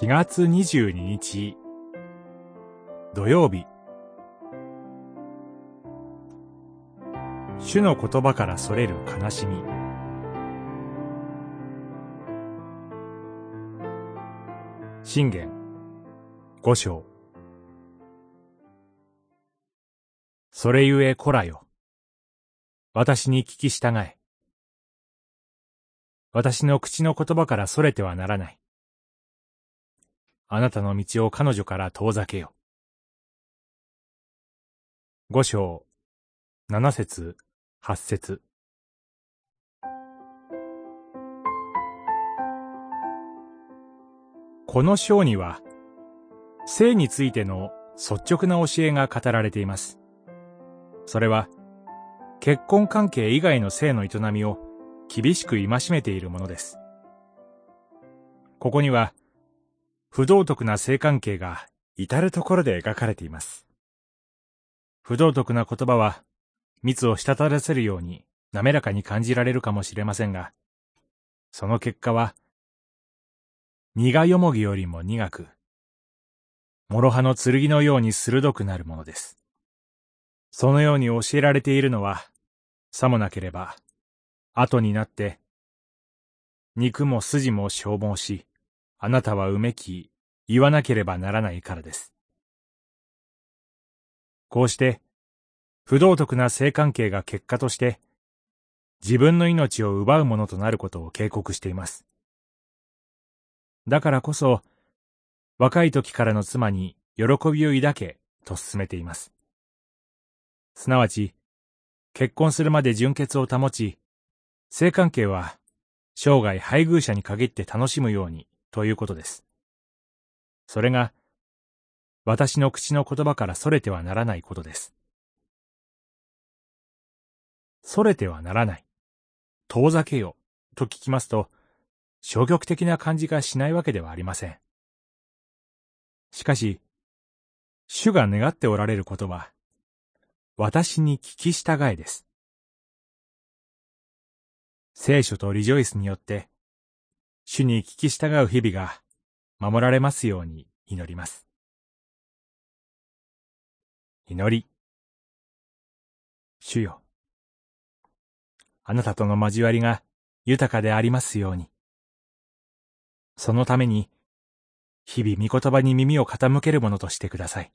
4月22日。土曜日。主の言葉からそれる悲しみ。信玄。五章。それゆえこらよ。私に聞き従え。私の口の言葉からそれてはならない。あなたの道を彼女から遠ざけよ。五章、七節、八節。この章には、性についての率直な教えが語られています。それは、結婚関係以外の性の営みを厳しく戒めているものです。ここには、不道徳な性関係が至るところで描かれています。不道徳な言葉は蜜を滴らせるように滑らかに感じられるかもしれませんが、その結果は、苦よもぎよりも苦く、諸刃の剣のように鋭くなるものです。そのように教えられているのは、さもなければ、後になって、肉も筋も消耗し、あなたはうめき、言わなければならないからです。こうして、不道徳な性関係が結果として、自分の命を奪うものとなることを警告しています。だからこそ、若い時からの妻に喜びを抱けと進めています。すなわち、結婚するまで純潔を保ち、性関係は生涯配偶者に限って楽しむようにということです。それが、私の口の言葉から逸れてはならないことです。逸れてはならない。遠ざけよ、と聞きますと、消極的な感じがしないわけではありません。しかし、主が願っておられることは、私に聞き従えです。聖書とリジョイスによって、主に聞き従う日々が守られますように祈ります。祈り。主よ。あなたとの交わりが豊かでありますように。そのために、日々御言葉に耳を傾けるものとしてください。